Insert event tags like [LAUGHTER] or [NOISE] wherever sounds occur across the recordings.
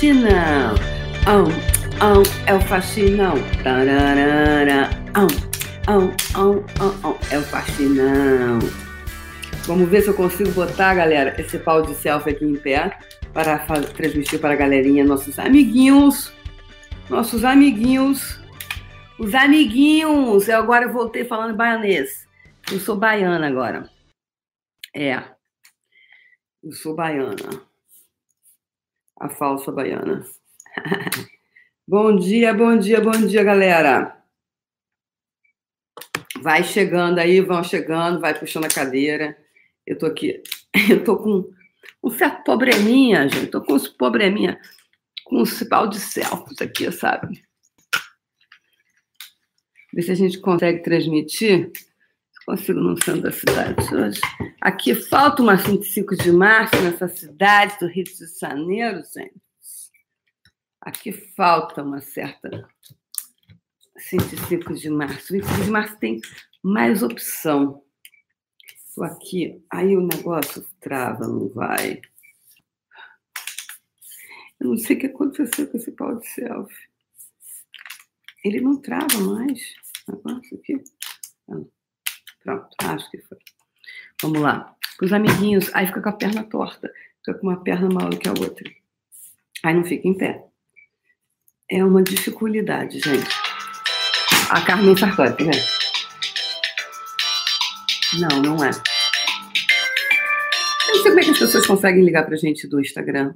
faxinão. Oh, oh, é o faxinão. Tararara. Oh, oh, oh, oh, oh, é o faxinão. Vamos ver se eu consigo botar, galera, esse pau de selfie aqui em pé para transmitir para a galerinha, nossos amiguinhos. Nossos amiguinhos. Os amiguinhos. Eu agora voltei falando baianês. Eu sou baiana agora. É. Eu sou baiana. A falsa baiana. [LAUGHS] bom dia, bom dia, bom dia, galera. Vai chegando aí, vão chegando, vai puxando a cadeira. Eu tô aqui, [LAUGHS] eu tô com um certo probleminha, gente. Tô com uns probleminha, com um pau de selfies aqui, sabe? Ver se a gente consegue transmitir. Consigo no centro da cidade hoje. Aqui falta uma 25 de março nessa cidade do Rio de Janeiro, gente. Aqui falta uma certa 25 de março. 25 de março tem mais opção. Estou aqui, aí o negócio trava, não vai. Eu não sei o que aconteceu com esse pau de selfie. Ele não trava mais. Negócio aqui. Ah, pronto, acho que foi. Vamos lá. Os amiguinhos, aí fica com a perna torta. Fica com uma perna maior que a outra. Aí não fica em pé. É uma dificuldade, gente. A Carmen Sartori, tá vendo? Não, não é. Eu não sei como é que as pessoas conseguem ligar pra gente do Instagram.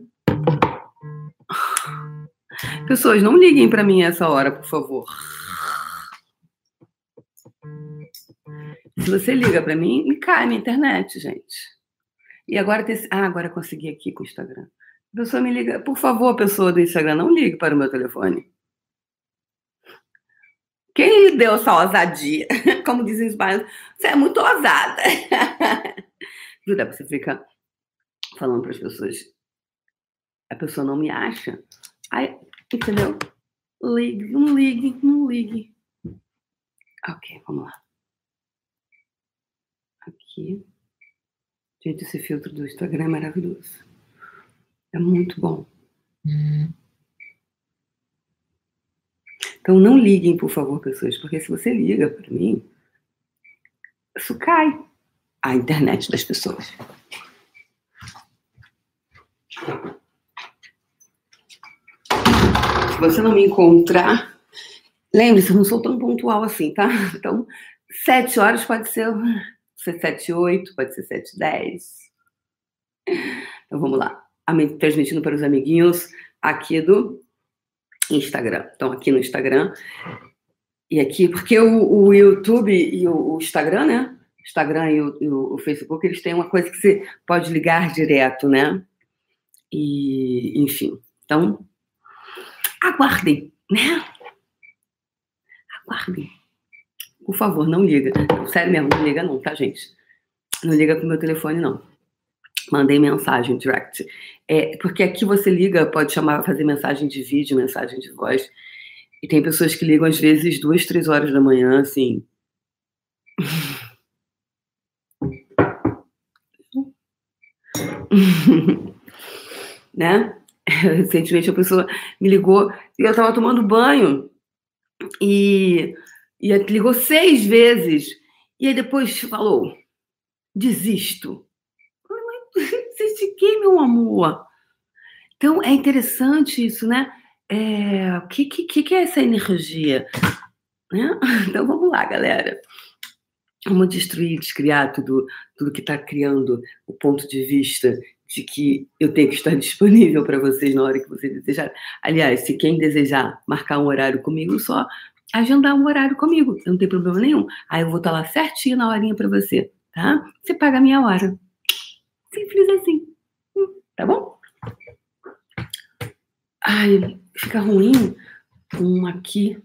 Pessoas, não liguem para mim essa hora, por favor. Se você liga para mim, me cai minha internet, gente. E agora tem. Ah, agora consegui aqui com o Instagram. A pessoa me liga, por favor, pessoa do Instagram, não ligue para o meu telefone. Quem lhe deu essa ousadia? [LAUGHS] Como dizem os baianos, você é muito ousada. [LAUGHS] Jura, você fica falando para as pessoas, a pessoa não me acha. Aí, entendeu? Ligue, não ligue, não ligue. Ok, vamos lá. Aqui. Gente, esse filtro do Instagram é maravilhoso. É muito bom. Uhum. Então não liguem, por favor, pessoas, porque se você liga para mim, isso cai a internet das pessoas. Se você não me encontrar, lembre-se, eu não sou tão pontual assim, tá? Então, sete horas pode ser, ser sete oito, pode ser sete dez. Então vamos lá. Transmitindo para os amiguinhos aqui do Instagram. Então, aqui no Instagram. E aqui, porque o, o YouTube e o, o, Instagram, né? Instagram e o, e o, Facebook, eles têm uma coisa que você pode ligar direto, né? E, enfim. Então, aguardem, né? Aguardem. Por favor, não liga. Sério mesmo, não liga não, tá, gente? Não liga com o meu telefone, não. Mandei mensagem direct. É, porque aqui você liga, pode chamar, fazer mensagem de vídeo, mensagem de voz. E tem pessoas que ligam às vezes duas, três horas da manhã, assim. [LAUGHS] né? [LAUGHS] Recentemente a pessoa me ligou e eu estava tomando banho e, e ligou seis vezes e aí depois falou: desisto. [LAUGHS] Desde que, meu amor? Então, é interessante isso, né? É, o que, que, que é essa energia? Né? [LAUGHS] Então, vamos lá, galera. Vamos destruir, descriar tudo, tudo que está criando o ponto de vista de que eu tenho que estar [LAUGHS] disponível para vocês na hora que vocês desejarem. Aliás, se quem desejar marcar um horário comigo, só agendar um horário comigo, não tem problema nenhum. Aí eu vou estar lá certinho na horinha para você, tá? Você paga a minha hora. Simples assim. Hum, tá bom? Ai, fica ruim um aqui.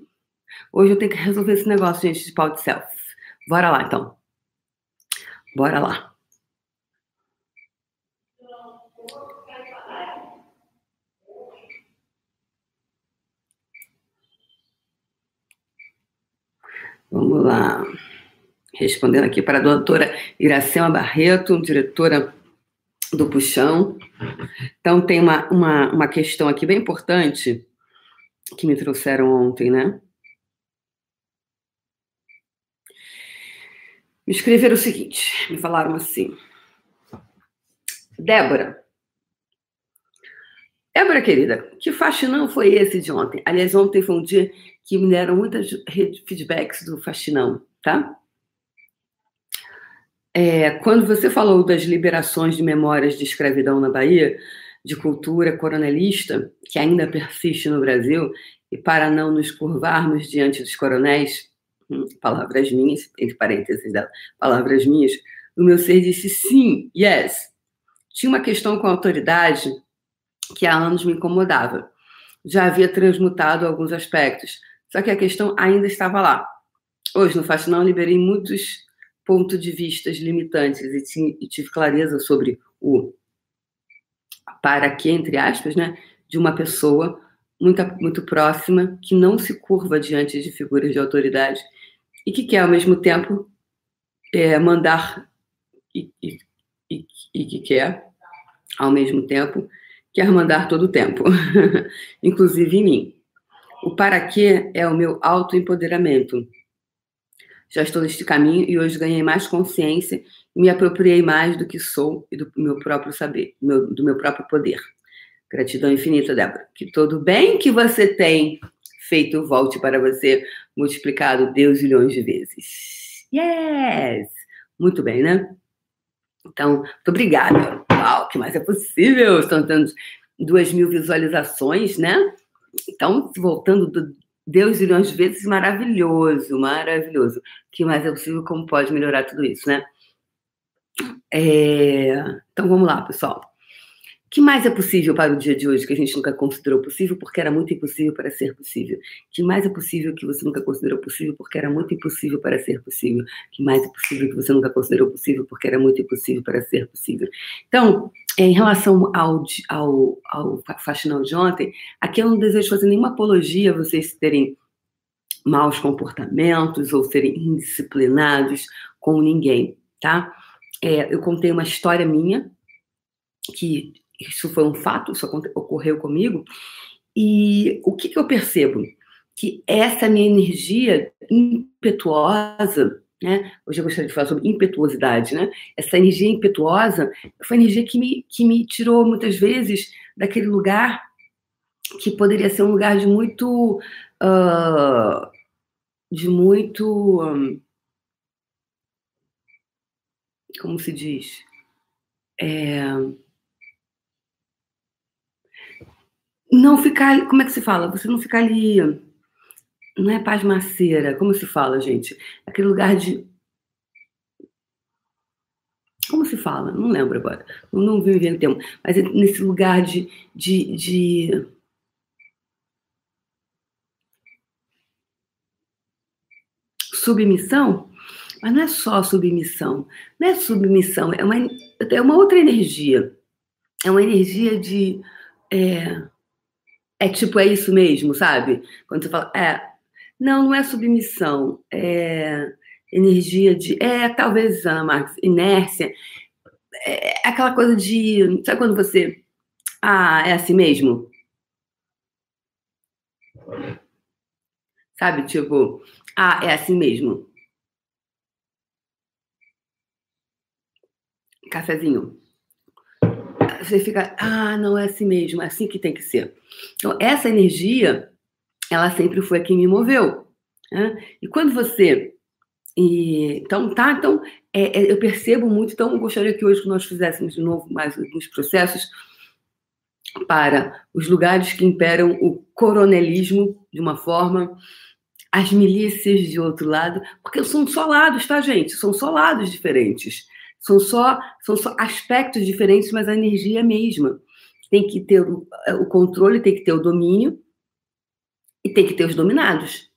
Hoje eu tenho que resolver esse negócio, gente, de pau de self. Bora lá, então. Bora lá. Vamos lá. Respondendo aqui para a doutora Iracema Barreto, diretora do puxão. Então, tem uma, uma, uma questão aqui bem importante que me trouxeram ontem, né? Me escreveram o seguinte: me falaram assim. Débora. Débora, querida, que faxinão foi esse de ontem? Aliás, ontem foi um dia que me deram muitos feedbacks do faxinão, tá? É, quando você falou das liberações de memórias de escravidão na Bahia, de cultura coronelista, que ainda persiste no Brasil, e para não nos curvarmos diante dos coronéis, hum, palavras minhas, entre parênteses dela, palavras minhas, o meu ser disse sim, yes. Tinha uma questão com a autoridade que há anos me incomodava. Já havia transmutado alguns aspectos, só que a questão ainda estava lá. Hoje, no Faxinão, liberei muitos pontos de vista limitantes e, tive clareza sobre o para que, entre aspas, né, de uma pessoa muito, muito próxima que não se curva diante de figuras de autoridade e que quer, ao mesmo tempo, é, mandar e, e, e, e que quer, ao mesmo tempo, quer mandar todo o tempo, [LAUGHS] inclusive em mim. O para quê é o meu autoempoderamento. Já estou neste caminho e hoje ganhei mais consciência e me apropriei mais do que sou e do meu próprio saber, do meu próprio poder. Gratidão infinita, Débora. Que todo bem que você tem feito volte para você, multiplicado Deus milhões de vezes. Yes! Muito bem, né? Então, muito obrigada. Uau, o que mais é possível? Estão tendo duas mil visualizações, né? Então, voltando do Deus milhões de vezes, maravilhoso, maravilhoso. Que mais é possível? Como pode melhorar tudo isso, né? É... Então, vamos lá, pessoal que mais é possível para o dia de hoje que a gente nunca considerou possível porque era muito impossível para ser possível? Que mais é possível que você nunca considerou possível porque era muito impossível para ser possível? Que mais é possível que você nunca considerou possível porque era muito impossível para ser possível? Então, em relação ao, ao, ao faxinão de ontem, aqui eu não desejo fazer nenhuma apologia a vocês terem maus comportamentos ou serem indisciplinados com ninguém, tá? É, eu contei uma história minha que isso foi um fato, isso ocorreu comigo. E o que, que eu percebo? Que essa minha energia impetuosa, né? Hoje eu gostaria de falar sobre impetuosidade, né? Essa energia impetuosa foi a energia que me, que me tirou muitas vezes daquele lugar que poderia ser um lugar de muito. Uh, de muito. Um, como se diz? É, não ficar, como é que se fala? Você não ficar ali, não é pasmaceira, como se fala, gente? Aquele lugar de como se fala? Não lembro agora. Não, não vi o termo. Mas é nesse lugar de, de, de, submissão, mas não é só submissão. Não é submissão, é uma, é uma outra energia. É uma energia de. É, é tipo, é isso mesmo, sabe? Quando você fala, é, não, não é submissão, é energia de, é, talvez, Ana Marques, inércia, é aquela coisa de, sabe quando você, ah, é assim mesmo? Sabe, tipo, ah, é assim mesmo. Cafezinho você fica, ah, não é assim mesmo, é assim que tem que ser. Então, essa energia, ela sempre foi a que me moveu. Né? E quando você. E, então, tá, então, é, é, eu percebo muito, então, eu gostaria que hoje nós fizéssemos de novo mais alguns processos para os lugares que imperam o coronelismo de uma forma, as milícias de outro lado, porque são só lados, tá, gente? São só lados diferentes. São só, são só aspectos diferentes, mas a energia é a mesma. Tem que ter o, o controle, tem que ter o domínio e tem que ter os dominados.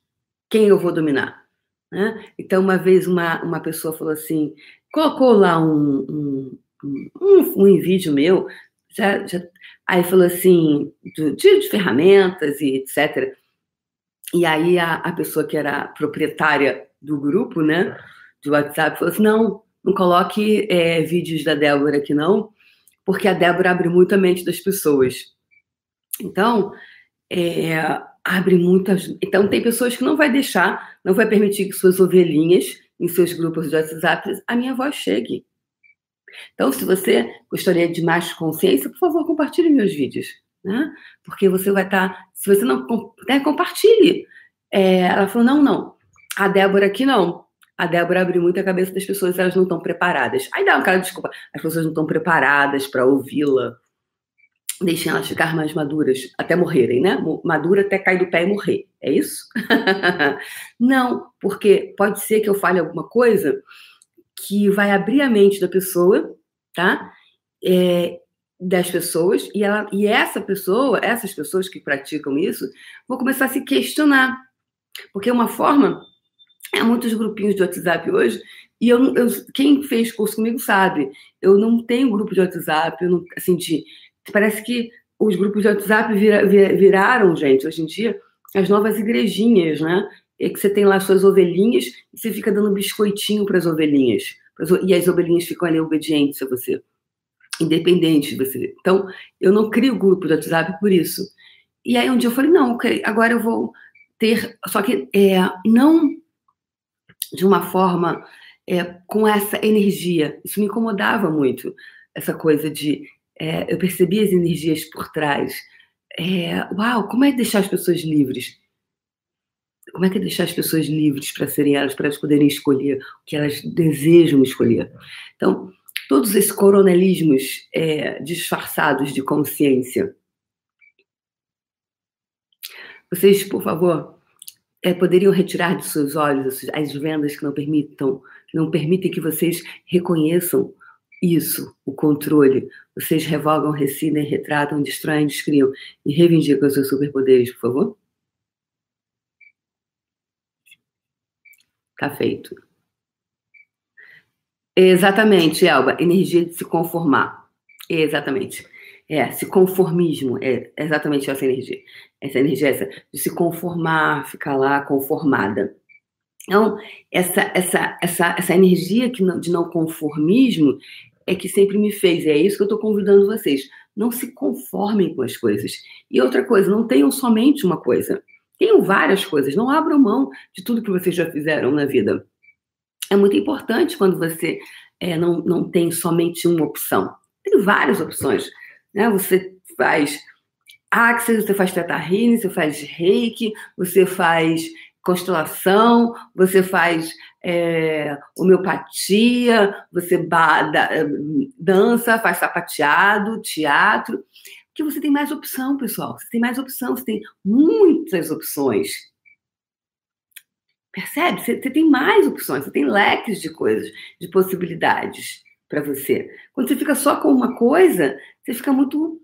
Quem eu vou dominar? Né? Então, uma vez uma, uma pessoa falou assim, colocou lá um, um, um, um vídeo meu, já, já, aí falou assim, de, de, ferramentas e etc. E aí a, a pessoa que era proprietária do grupo, né, do WhatsApp, falou assim, não, não coloque é, vídeos da Débora aqui, não, porque a Débora abre muito a mente das pessoas. Então, é, abre muitas. Então, tem pessoas que não vai deixar, não vai permitir que suas ovelhinhas, em seus grupos de WhatsApp, a minha voz chegue. Então, se você gostaria de mais consciência, por favor, compartilhe meus vídeos, né? Porque você vai estar. Tá, se você não né, compartilhe. É, ela falou: não, não. A Débora aqui não. A Débora abriu muito a cabeça das pessoas, elas não estão preparadas. Aí dá uma cara de desculpa. As pessoas não estão preparadas para ouvi-la. Deixem elas ficar mais maduras até morrerem, né? Madura até cair do pé e morrer. É isso? [LAUGHS] não, porque pode ser que eu fale alguma coisa que vai abrir a mente da pessoa, tá? É, das pessoas, e, ela, e essa pessoa, essas pessoas que praticam isso, vão começar a se questionar. Porque uma forma, há muitos grupinhos de WhatsApp hoje, e eu, eu, quem fez curso comigo sabe, eu não tenho grupo de WhatsApp, não, assim, de, parece que os grupos de WhatsApp vira, viraram, gente, hoje em dia, as novas igrejinhas, né? é que você tem lá suas ovelhinhas e você fica dando biscoitinho para as ovelhinhas. E as ovelhinhas ficam ali obedientes a você, independentes de você. Então, eu não crio grupo de WhatsApp por isso. E aí um dia eu falei, não, agora eu vou ter, só que é, não de uma forma é, com essa energia. Isso me incomodava muito, essa coisa de é, eu percebi as energias por trás. É, uau, como é deixar as pessoas livres? Como é que é deixar as pessoas livres para serem elas, para elas poderem escolher o que elas desejam escolher? Então, todos esses coronelismos é, disfarçados de consciência. Vocês, por favor, é, poderiam retirar de seus olhos as vendas que não permitam, não permitem que vocês reconheçam isso, o controle. Vocês revogam, rescindem, retratam, destroem, descriam e reivindicam seus superpoderes, por favor? Tá feito. Exatamente, Elba. Energia de se conformar. Exatamente. É, se conformismo. É exatamente essa energia. Essa energia essa, de se conformar, ficar lá conformada. Então, essa, essa, essa, essa energia que de não conformismo é que sempre me fez. E é isso que eu estou convidando vocês. Não se conformem com as coisas. E outra coisa, não tenham somente uma coisa. Tenham várias coisas, não abram mão de tudo que vocês já fizeram na vida. É muito importante quando você é, não, não tem somente uma opção. Tem várias opções. Né? Você faz Axis, você faz Teta você faz Reiki, você faz constelação, você faz é, homeopatia, você bada, dança, faz sapateado, teatro que você tem mais opção, pessoal. Você tem mais opção, você tem muitas opções. Percebe? Você, você tem mais opções, você tem leques de coisas, de possibilidades para você. Quando você fica só com uma coisa, você fica muito.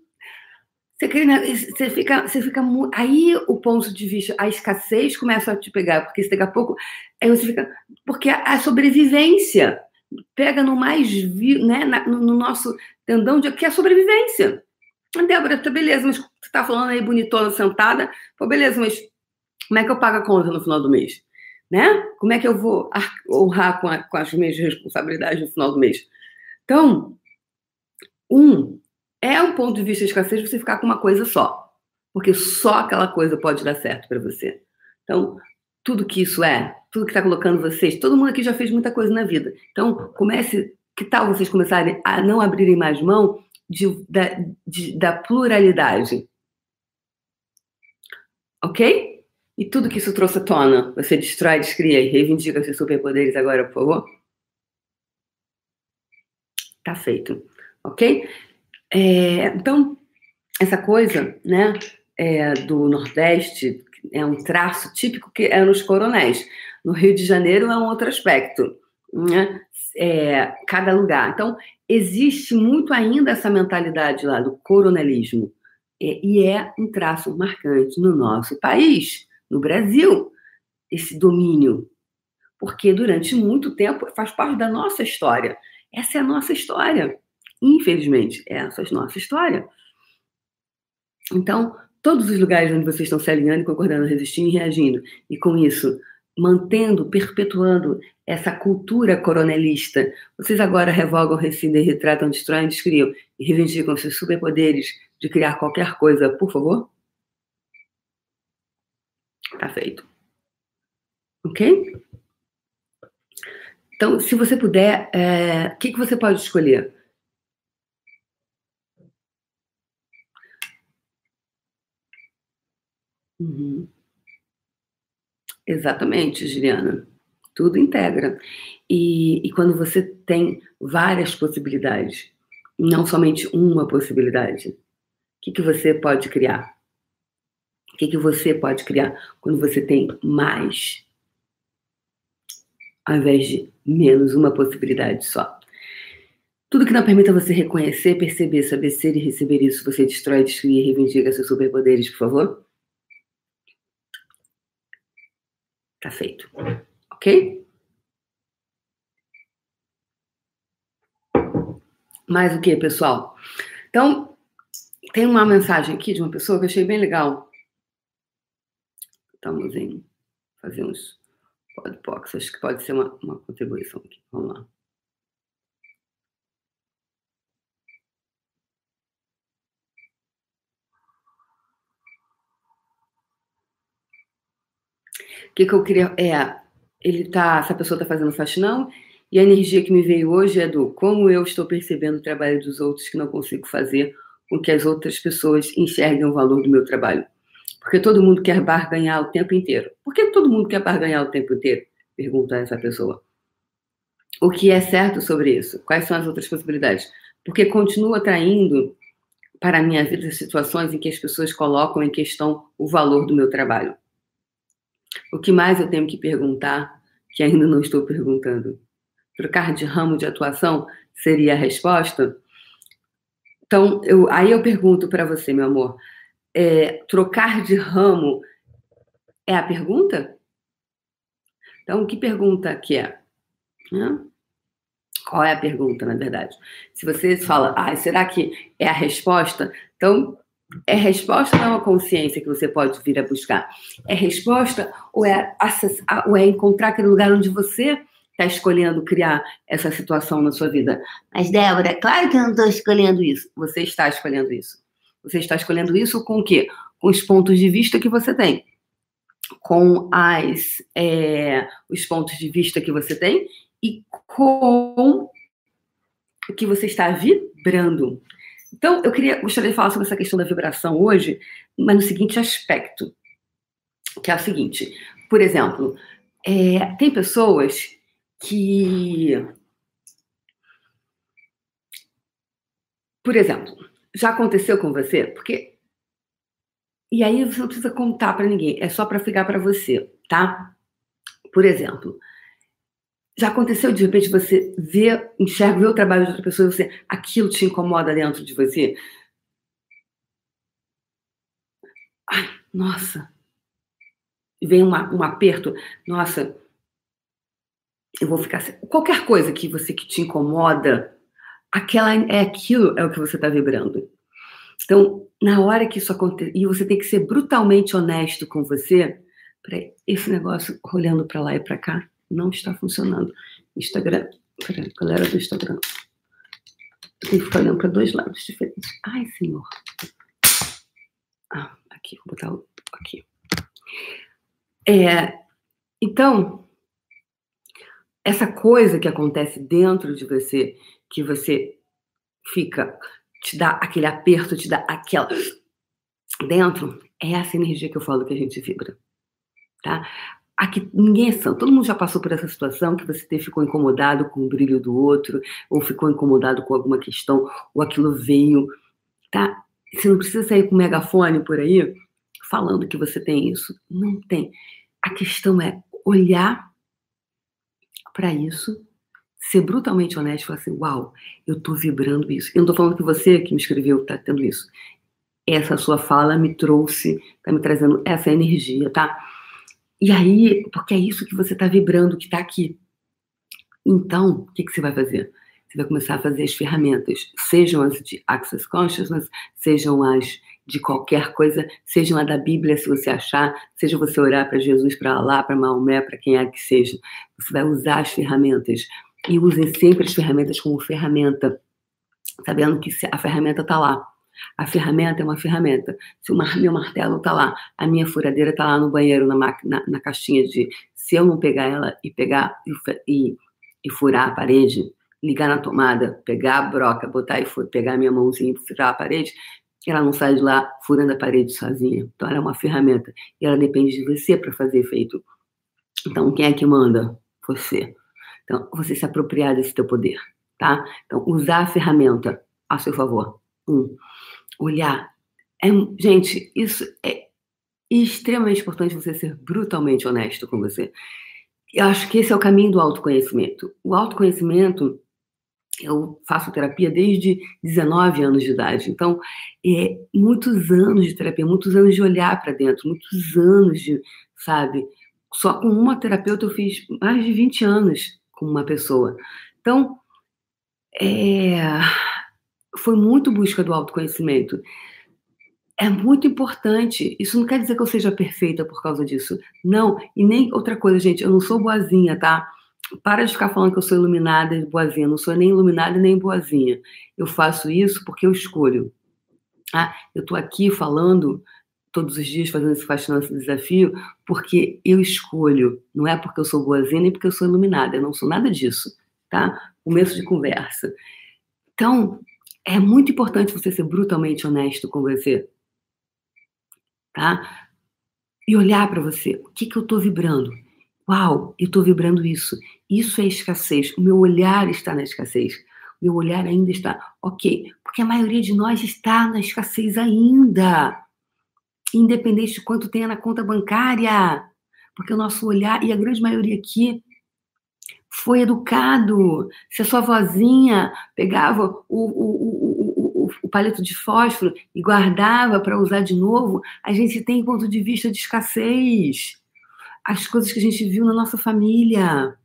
Você, você fica, você fica aí o ponto de vista, a escassez começa a te pegar, porque daqui a pouco aí você fica, porque a, sobrevivência pega no mais né, no nosso tendão de que é a sobrevivência. Débora, tá beleza, mas você tá falando aí bonitona sentada. Pô, beleza, mas como é que eu pago a conta no final do mês? Né? Como é que eu vou honrar com, a, com as minhas responsabilidades no final do mês? Então, um, é um ponto de vista de escassez você ficar com uma coisa só. Porque só aquela coisa pode dar certo para você. Então, tudo que isso é, tudo que está colocando vocês, todo mundo aqui já fez muita coisa na vida. Então, comece, que tal vocês começarem a não abrirem mais mão de, da, de, da pluralidade. Ok? E tudo que isso trouxe à tona, você destrói, descria e reivindica seus superpoderes agora, por favor? Tá feito. Ok? É, então, essa coisa, né, é, do Nordeste é um traço típico que é nos coronéis. No Rio de Janeiro é um outro aspecto, né? É, cada lugar. Então, existe muito ainda essa mentalidade lá do coronelismo. É, e é um traço marcante no nosso país, no Brasil, esse domínio. Porque durante muito tempo faz parte da nossa história. Essa é a nossa história. Infelizmente, essa é a nossa história. Então, todos os lugares onde vocês estão se alinhando, concordando, resistindo e reagindo, e com isso mantendo, perpetuando essa cultura coronelista. Vocês agora revogam, rescindem, retratam, destroem, descriam e reivindicam seus superpoderes de criar qualquer coisa, por favor? Tá feito. Ok? Então, se você puder, é, o que, que você pode escolher? Uhum. Exatamente, Juliana. Tudo integra. E, e quando você tem várias possibilidades, não somente uma possibilidade, o que, que você pode criar? O que, que você pode criar quando você tem mais, ao invés de menos uma possibilidade só? Tudo que não permita você reconhecer, perceber, saber ser e receber isso, você destrói, destruir e reivindica seus superpoderes, por favor? Tá feito. Ok? Mais o que, pessoal? Então, tem uma mensagem aqui de uma pessoa que eu achei bem legal. Estamos em fazer uns podbox. Acho que pode ser uma, uma contribuição aqui. Vamos lá. O que, que eu queria. É, ele tá. Essa pessoa está fazendo faxinão, e a energia que me veio hoje é do como eu estou percebendo o trabalho dos outros que não consigo fazer com que as outras pessoas enxerguem o valor do meu trabalho. Porque todo mundo quer barganhar o tempo inteiro. Por que todo mundo quer barganhar o tempo inteiro? Pergunta essa pessoa. O que é certo sobre isso? Quais são as outras possibilidades? Porque continuo atraindo para a minha vida situações em que as pessoas colocam em questão o valor do meu trabalho. O que mais eu tenho que perguntar, que ainda não estou perguntando? Trocar de ramo de atuação seria a resposta? Então, eu, aí eu pergunto para você, meu amor, é, trocar de ramo é a pergunta? Então, que pergunta que é? Né? Qual é a pergunta, na verdade? Se você fala, ah, será que é a resposta? Então, é resposta ou é uma consciência que você pode vir a buscar? É resposta ou é, acessar, ou é encontrar aquele lugar onde você está escolhendo criar essa situação na sua vida? Mas, Débora, claro que eu não estou escolhendo isso. Você está escolhendo isso. Você está escolhendo isso com o quê? Com os pontos de vista que você tem. Com as, é, os pontos de vista que você tem e com o que você está vibrando. Então, eu queria, gostaria de falar sobre essa questão da vibração hoje, mas no seguinte aspecto, que é o seguinte, por exemplo, é, tem pessoas que, por exemplo, já aconteceu com você, porque e aí você não precisa contar para ninguém, é só para ficar para você, tá? Por exemplo, já aconteceu de repente você ver, enxerga, ver o trabalho de outra pessoa e você, aquilo te incomoda dentro de você? Ai, nossa. Vem uma, um aperto, nossa, eu vou ficar. Qualquer coisa que você que te incomoda, aquela é aquilo, é o que você está vibrando. Então, na hora que isso acontecer, e você tem que ser brutalmente honesto com você, para esse negócio olhando para lá e para cá, não está funcionando. Instagram, peraí, galera do Instagram. Tem que ficar olhando para dois lados diferentes. Ai, senhor. Ah, aqui, vou botar aqui. É, então, essa coisa que acontece dentro de você, que você fica, te dá aquele aperto, te dá aquela. Dentro, é essa energia que eu falo que a gente vibra. Tá? Aqui ninguém é santo. Todo mundo já passou por essa situação que você ficou incomodado com o brilho do outro, ou ficou incomodado com alguma questão, ou aquilo veio, tá? Você não precisa sair com um megafone por aí falando que você tem isso. Não tem. A questão é olhar para isso, ser brutalmente honesto e falar assim: uau, eu tô vibrando isso. Eu não tô falando que você que me escreveu tá tendo isso. Essa sua fala me trouxe, tá me trazendo essa energia, tá? E aí, porque é isso que você está vibrando, que está aqui. Então, o que, que você vai fazer? Você vai começar a fazer as ferramentas, sejam as de Access Consciousness, sejam as de qualquer coisa, seja uma da Bíblia, se você achar, seja você orar para Jesus, para Alá, para Maomé, para quem é que seja. Você vai usar as ferramentas. E usem sempre as ferramentas como ferramenta, sabendo que a ferramenta está lá. A ferramenta é uma ferramenta. Se o meu martelo está lá, a minha furadeira está lá no banheiro, na, na, na, caixinha de. Se eu não pegar ela e pegar e, e furar a parede, ligar na tomada, pegar a broca, botar e pegar a minha mãozinha e furar a parede, ela não sai de lá furando a parede sozinha. Então, ela é uma ferramenta e ela depende de você para fazer efeito. Então, quem é que manda? Você. Então, você se apropriar desse teu poder, tá? Então, usar a ferramenta a seu favor. Um, olhar. É, gente, isso é extremamente importante você ser brutalmente honesto com você. Eu acho que esse é o caminho do autoconhecimento. O autoconhecimento eu faço terapia desde 19 anos de idade. Então, é muitos anos de terapia, muitos anos de olhar para dentro, muitos anos de, sabe? Só com uma terapeuta eu fiz mais de 20 anos com uma pessoa. Então, é, foi muito busca do autoconhecimento. É muito importante. Isso não quer dizer que eu seja perfeita por causa disso. Não. E nem outra coisa, gente, eu não sou boazinha, tá? para de ficar falando que eu sou iluminada e boazinha. Não sou nem iluminada nem boazinha. Eu faço isso porque eu escolho. Ah, eu estou aqui falando todos os dias, fazendo esse fascinante desafio, porque eu escolho. Não é porque eu sou boazinha nem porque eu sou iluminada. Eu não sou nada disso, tá? Começo de conversa. Então, é muito importante você ser brutalmente honesto com você, tá? E olhar para você. O que, que eu estou vibrando? Uau, eu estou vibrando isso. Isso é escassez. O meu olhar está na escassez. O meu olhar ainda está. Ok, porque a maioria de nós está na escassez ainda. Independente de quanto tenha na conta bancária. Porque o nosso olhar, e a grande maioria aqui, foi educado. Se a sua vozinha pegava o, o, o, o, palito de fósforo e guardava para usar de novo, a gente tem ponto de vista de escassez as coisas que a gente viu na nossa família.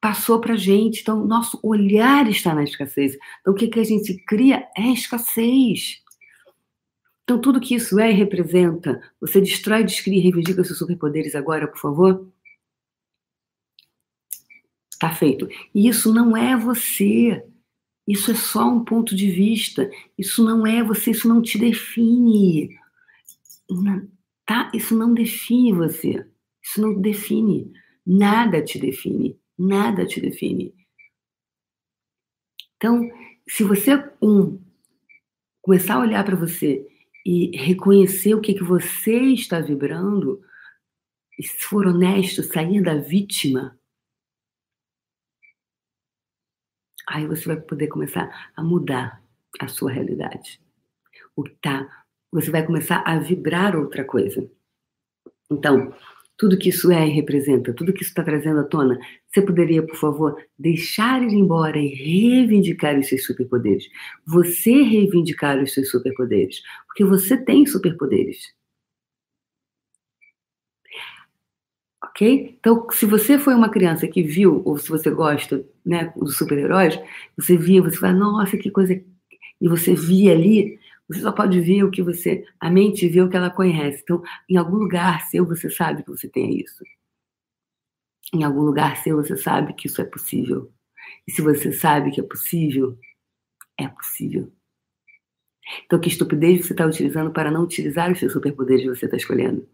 Passou para a gente. Então, nosso olhar está na escassez. Então, o que, que a gente cria é escassez. Então, tudo que isso é e representa, você destrói, descria e reivindica seus superpoderes agora, por favor? Está feito. E isso não é você. Isso é só um ponto de vista. Isso não é você, isso não te define. Tá? Isso não define você. Isso não define. Nada te define. Nada te define. Então, se você, um, começar a olhar para você e reconhecer o que, que você está vibrando, e se for honesto, sair da vítima, aí você vai poder começar a mudar a sua realidade. O tá você vai começar a vibrar outra coisa. Então, tudo que isso é e representa, tudo que isso está trazendo à tona, você poderia, por favor, deixar ir embora e reivindicar os seus superpoderes. Você reivindicar os seus superpoderes. Porque você tem superpoderes. Ok? Então, se você foi uma criança que viu, ou se você gosta né, dos super-heróis, você via, você fala, nossa, que coisa. E você via ali você só pode ver o que você. A mente vê o que ela conhece. Então, em algum lugar seu, você sabe que você tem isso. Em algum lugar seu, você sabe que isso é possível. E se você sabe que é possível, é possível. Então, que estupidez você está utilizando para não utilizar os seus superpoderes que você está escolhendo?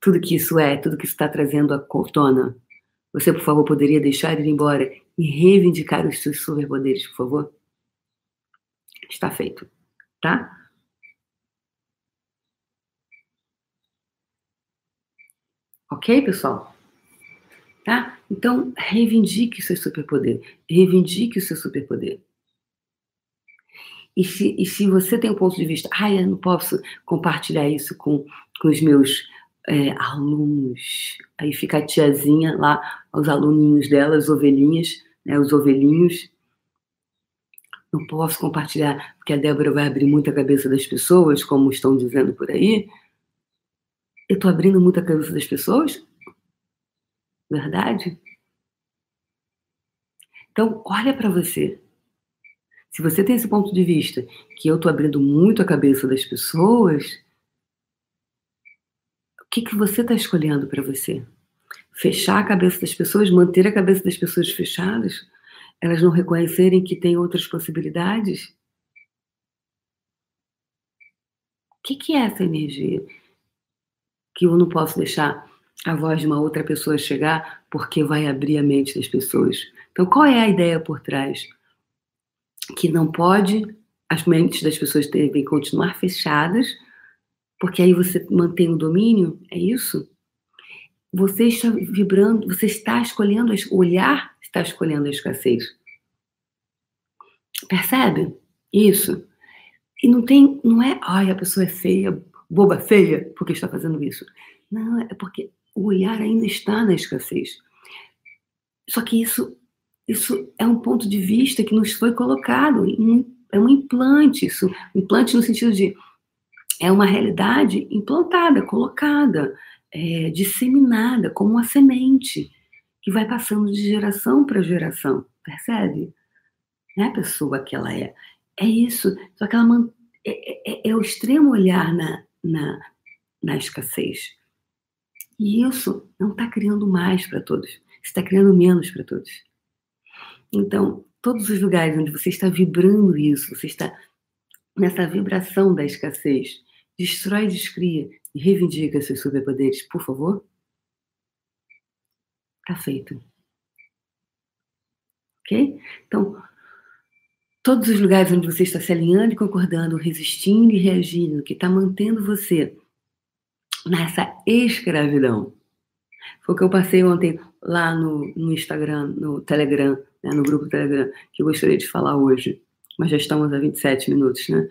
Tudo que isso é, tudo que isso está trazendo à tona, você, por favor, poderia deixar ir embora e reivindicar os seus superpoderes, por favor? Está feito tá? Ok, pessoal? Tá? Então, reivindique o seu superpoder. Reivindique o seu superpoder. E se, e se você tem um ponto de vista, ah, eu não posso compartilhar isso com, com os meus é, alunos. Aí fica a tiazinha lá, os aluninhos dela, as ovelhinhas, né, os ovelhinhos, não posso compartilhar, porque a Débora vai abrir muito a cabeça das pessoas, como estão dizendo por aí. Eu estou abrindo muito a cabeça das pessoas? Verdade? Então, olha para você. Se você tem esse ponto de vista que eu estou abrindo muito a cabeça das pessoas, o que, que você está escolhendo para você? Fechar a cabeça das pessoas, manter a cabeça das pessoas fechadas? Elas não reconhecerem que tem outras possibilidades? O que, que é essa energia? Que eu não posso deixar a voz de uma outra pessoa chegar porque vai abrir a mente das pessoas. Então, qual é a ideia por trás? que não pode, as mentes das pessoas devem continuar fechadas, porque aí você mantém o domínio, é isso? Você está vibrando, você está escolhendo, olhar está escolhendo a escassez. Percebe? Isso. E não tem, não é, ai, a pessoa é feia, boba feia, porque está fazendo isso. Não, é porque o olhar ainda está na escassez. Só que isso isso é um ponto de vista que nos foi colocado, é um implante, isso, implante no sentido de é uma realidade implantada, colocada, é, disseminada como uma semente que vai passando de geração para geração, percebe? Não é a pessoa que ela é, é isso. Só que ela é, é, é o extremo olhar na, na, na escassez. E isso não está criando mais para todos, está criando menos para todos. Então, todos os lugares onde você está vibrando isso, você está nessa vibração da escassez, destrói, descria e reivindica seus superpoderes, por favor. Tá feito. Ok? Então, todos os lugares onde você está se alinhando e concordando, resistindo e reagindo, que está mantendo você nessa escravidão. Foi o que eu passei ontem lá no, no Instagram, no Telegram, né, no grupo Telegram, que eu gostaria de falar hoje, mas já estamos a 27 minutos, né?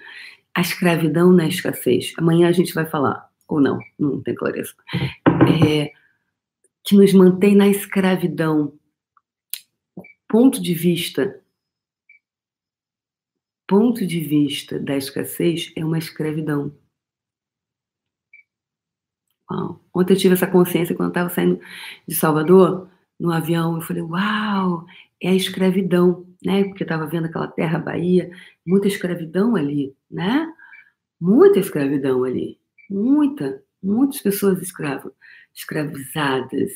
A escravidão na escassez. Amanhã a gente vai falar, ou não, não tem clareza. É, que nos mantém na escravidão. O ponto de vista ponto de vista da escassez é uma escravidão. Uau. Ontem eu tive essa consciência quando eu estava saindo de Salvador, no avião. Eu falei, uau, é a escravidão, né? Porque estava vendo aquela terra Bahia, muita escravidão ali, né? Muita escravidão ali, muita, muitas pessoas escravas, escravizadas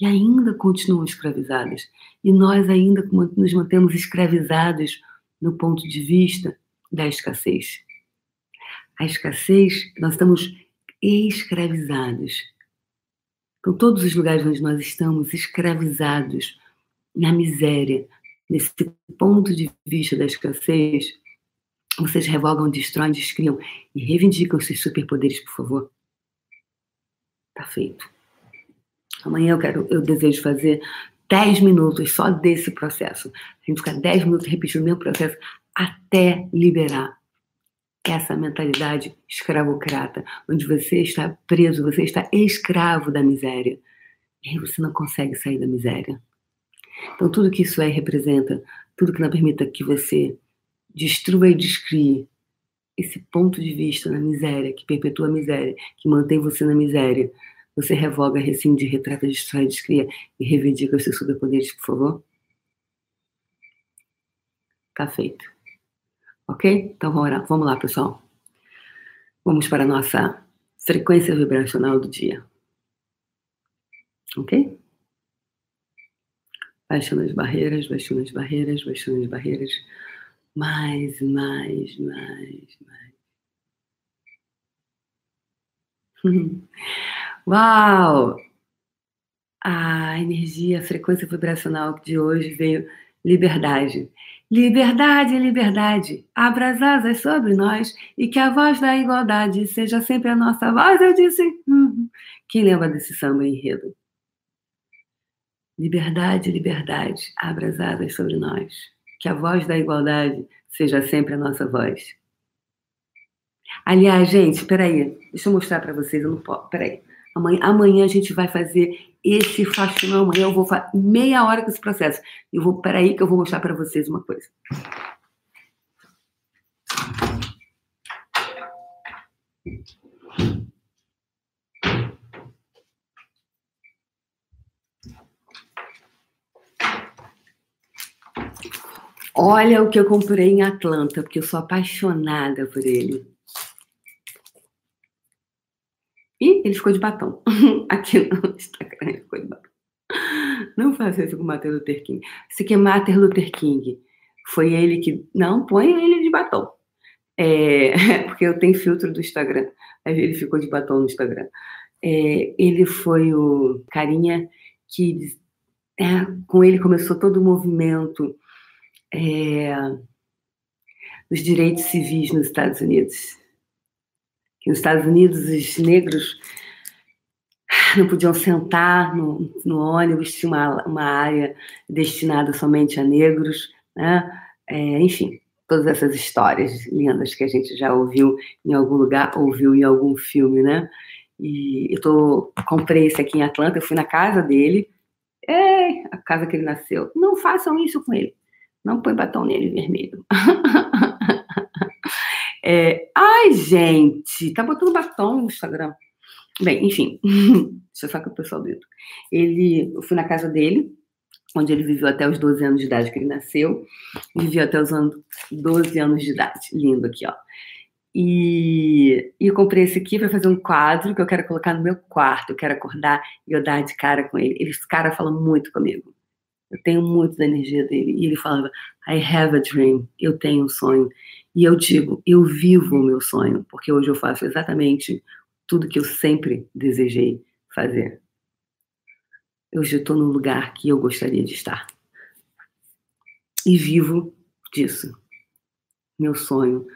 e ainda continuam escravizadas. E nós ainda nos mantemos escravizados no ponto de vista da escassez. A escassez, nós estamos escravizados. Então, todos os lugares onde nós estamos escravizados na miséria, nesse ponto de vista da escassez, vocês revogam, destroem, descriam e reivindicam seus superpoderes, por favor. Tá feito. Amanhã eu quero, eu desejo fazer 10 minutos só desse processo. A gente ficar 10 minutos repetindo o mesmo processo até liberar essa mentalidade escravocrata, onde você está preso, você está escravo da miséria. E aí você não consegue sair da miséria. Então, tudo que isso é representa, tudo que não permita que você destrua e descrie esse ponto de vista na miséria, que perpetua a miséria, que mantém você na miséria, você revoga, rescinde, retrata, destrói, descria e reivindica os seus superpoderes, por favor? Tá feito. Ok? Então vamos lá, vamos lá, pessoal. Vamos para a nossa frequência vibracional do dia. Ok? Baixando as barreiras, baixando as barreiras, baixando as barreiras, mais, mais, mais, mais. [LAUGHS] Uau! A energia, a frequência vibracional de hoje veio liberdade. Liberdade, liberdade, abra as asas sobre nós e que a voz da igualdade seja sempre a nossa voz. Eu disse, hum. quem lembra desse samba enredo? Liberdade, liberdade, abra as asas sobre nós. Que a voz da igualdade seja sempre a nossa voz. Aliás, gente, peraí, deixa eu mostrar para vocês, eu não posso, peraí. Amanhã, amanhã a gente vai fazer esse faxinão, amanhã eu vou meia hora com esse processo. Eu vou, peraí que eu vou mostrar para vocês uma coisa. Olha o que eu comprei em Atlanta, porque eu sou apaixonada por ele. E ele ficou de batom. [LAUGHS] Aqui no Instagram ele ficou de batom. Não faça isso com o Martin Luther King. Isso aqui é Martin Luther King. Foi ele que. Não, põe ele de batom. É, [LAUGHS] porque eu tenho filtro do Instagram. Ele ficou de batom no Instagram. É, ele foi o carinha que. É, com ele começou todo o movimento é, dos direitos civis nos Estados Unidos. Que nos Estados Unidos os negros não podiam sentar no, no ônibus, tinha uma, uma área destinada somente a negros, né? É, enfim, todas essas histórias lindas que a gente já ouviu em algum lugar, ouviu em algum filme, né? E eu tô, comprei esse aqui em Atlanta, eu fui na casa dele, é a casa que ele nasceu. Não façam isso com ele. Não põe batom nele vermelho. [LAUGHS] é, ai, gente, tá botando batom no Instagram. Bem, enfim, [LAUGHS] deixa eu só que o pessoal do Ele, eu fui na casa dele, onde ele viveu até os 12 anos de idade que ele nasceu, viveu até os 12 anos de idade. Lindo aqui, ó. E, e eu comprei esse aqui para fazer um quadro que eu quero colocar no meu quarto. Eu quero acordar e eu dar de cara com ele. Esse cara fala muito comigo. Eu tenho muito da energia dele. E ele falava, I have a dream. Eu tenho um sonho. E eu digo, eu vivo o meu sonho, porque hoje eu faço exatamente tudo que eu sempre desejei fazer. Hoje eu estou no lugar que eu gostaria de estar. E vivo disso. Meu sonho.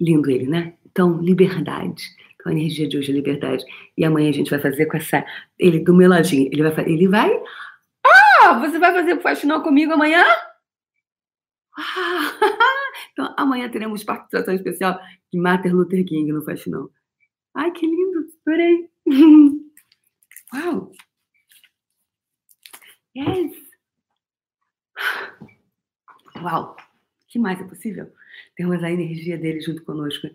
Lindo ele, né? Então, liberdade. Então, a energia de hoje é liberdade. E amanhã a gente vai fazer com essa. Ele do meu ladinho. Ele vai. Ele vai. Ah! Você vai fazer faxinão comigo amanhã? Ah! [LAUGHS] Então, amanhã teremos participação especial de Martin Luther King no Faxinão. Ai, que lindo! Adorei! [LAUGHS] Uau! Yes! Uau! Que mais é possível? Temos a energia dele junto conosco.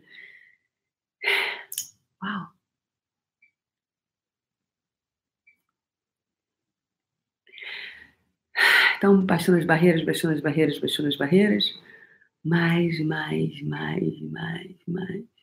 Uau! Então, baixando as barreiras, baixando as barreiras, baixando as barreiras. Mais, mais, mais, mais, mais.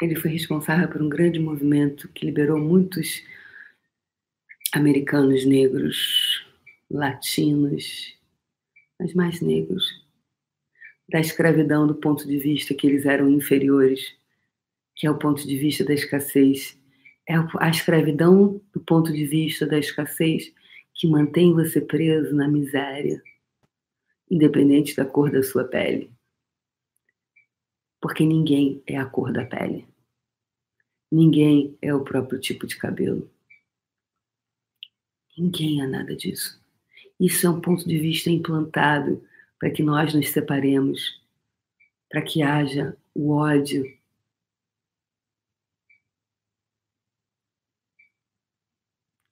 Ele foi responsável por um grande movimento que liberou muitos americanos negros, latinos, mas mais negros, da escravidão do ponto de vista que eles eram inferiores, que é o ponto de vista da escassez. É a escravidão do ponto de vista da escassez que mantém você preso na miséria, independente da cor da sua pele porque ninguém é a cor da pele. Ninguém é o próprio tipo de cabelo. Ninguém é nada disso. Isso é um ponto de vista implantado para que nós nos separemos, para que haja o ódio.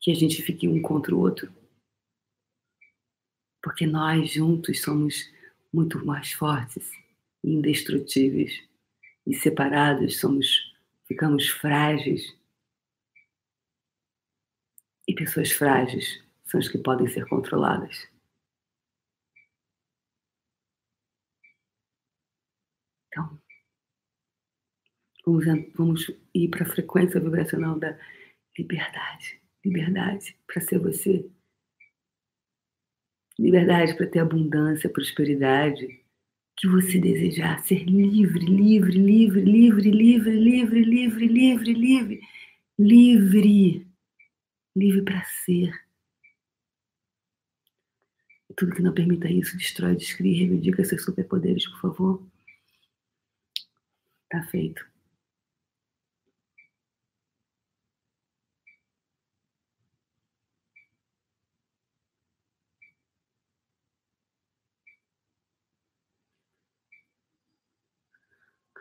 Que a gente fique um contra o outro. Porque nós juntos somos muito mais fortes indestrutíveis e separados somos ficamos frágeis. E pessoas frágeis são as que podem ser controladas. Então, vamos, vamos ir para a frequência vibracional da liberdade. Liberdade para ser você. Liberdade para ter abundância, prosperidade que você desejar ser livre, livre, livre, livre, livre, livre, livre, livre, livre, livre, livre para ser. Tudo que não permita isso, destrói, descrie, reivindica seus superpoderes, por favor. Tá feito.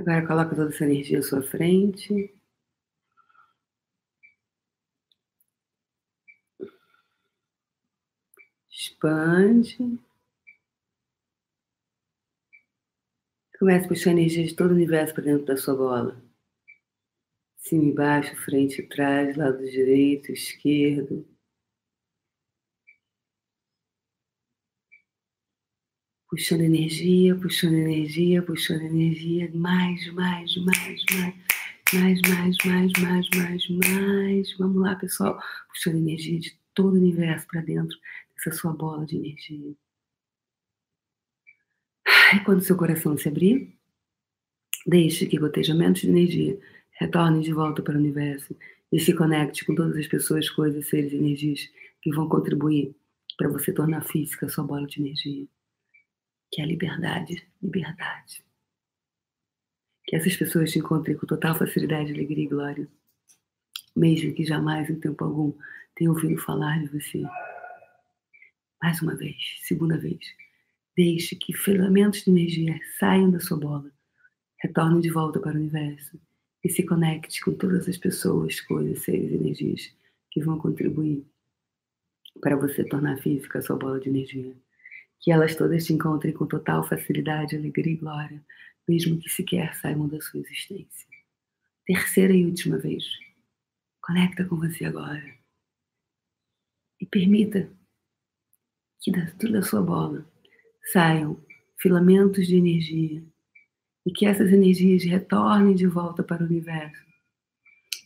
Agora coloca toda essa energia à sua frente. Expande. Comece a puxar a energia de todo o universo para dentro da sua bola. Cima e baixo, frente e trás, lado direito, esquerdo. Puxando energia, puxando energia, puxando energia, mais, mais, mais, mais, mais, mais, mais, mais, mais, mais. Vamos lá, pessoal. Puxando energia de todo o universo para dentro dessa sua bola de energia. E quando seu coração se abrir, deixe que gotejamentos de energia retornem de volta para o universo e se conecte com todas as pessoas, coisas, seres energias que vão contribuir para você tornar física a sua bola de energia. Que é a liberdade, liberdade. Que essas pessoas te encontrem com total facilidade, alegria e glória, mesmo que jamais em tempo algum tenham ouvido falar de você. Mais uma vez, segunda vez. Deixe que filamentos de energia saiam da sua bola, retornem de volta para o universo e se conecte com todas as pessoas, coisas, seres, energias que vão contribuir para você tornar física a sua bola de energia. Que elas todas te encontrem com total facilidade, alegria e glória, mesmo que sequer saibam da sua existência. Terceira e última vez. Conecta com você agora. E permita que dentro da sua bola saiam filamentos de energia e que essas energias retornem de volta para o universo.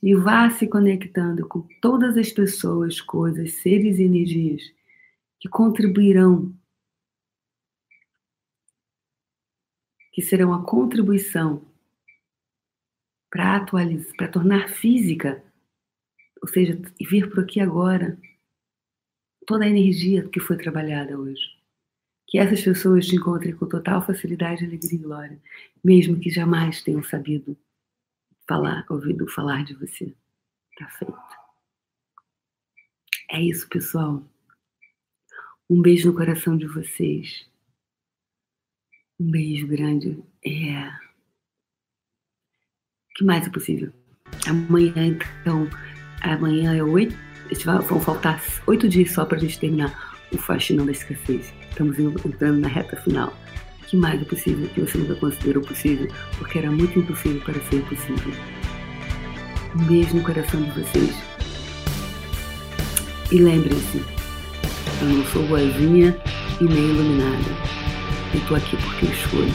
E vá se conectando com todas as pessoas, coisas, seres e energias que contribuirão, que serão a contribuição para atualizar, para tornar física, ou seja, vir por aqui agora, toda a energia que foi trabalhada hoje. Que essas pessoas te encontrem com total facilidade, alegria e glória, mesmo que jamais tenham sabido falar, ouvido falar de você. Tá feito. É isso, pessoal. Um beijo no coração de vocês. Um beijo grande. É. O que mais é possível? Amanhã, então, amanhã é oito. Vão faltar oito dias só para a gente terminar o Faxinão da Escassez. Estamos entrando na reta final. O que mais é possível que você nunca considerou possível, porque era muito impossível para ser possível. Um beijo no coração de vocês. E lembrem-se, eu não sou boazinha e nem iluminada. Eu tô aqui porque eu escolho.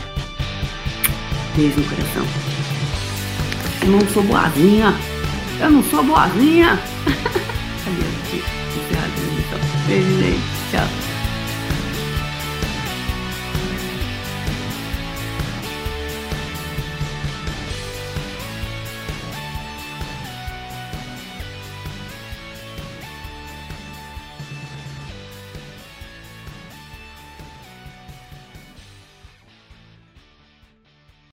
Beijo no coração. Eu não sou boazinha. Eu não sou boazinha. [LAUGHS] Beijo, gente. Tchau.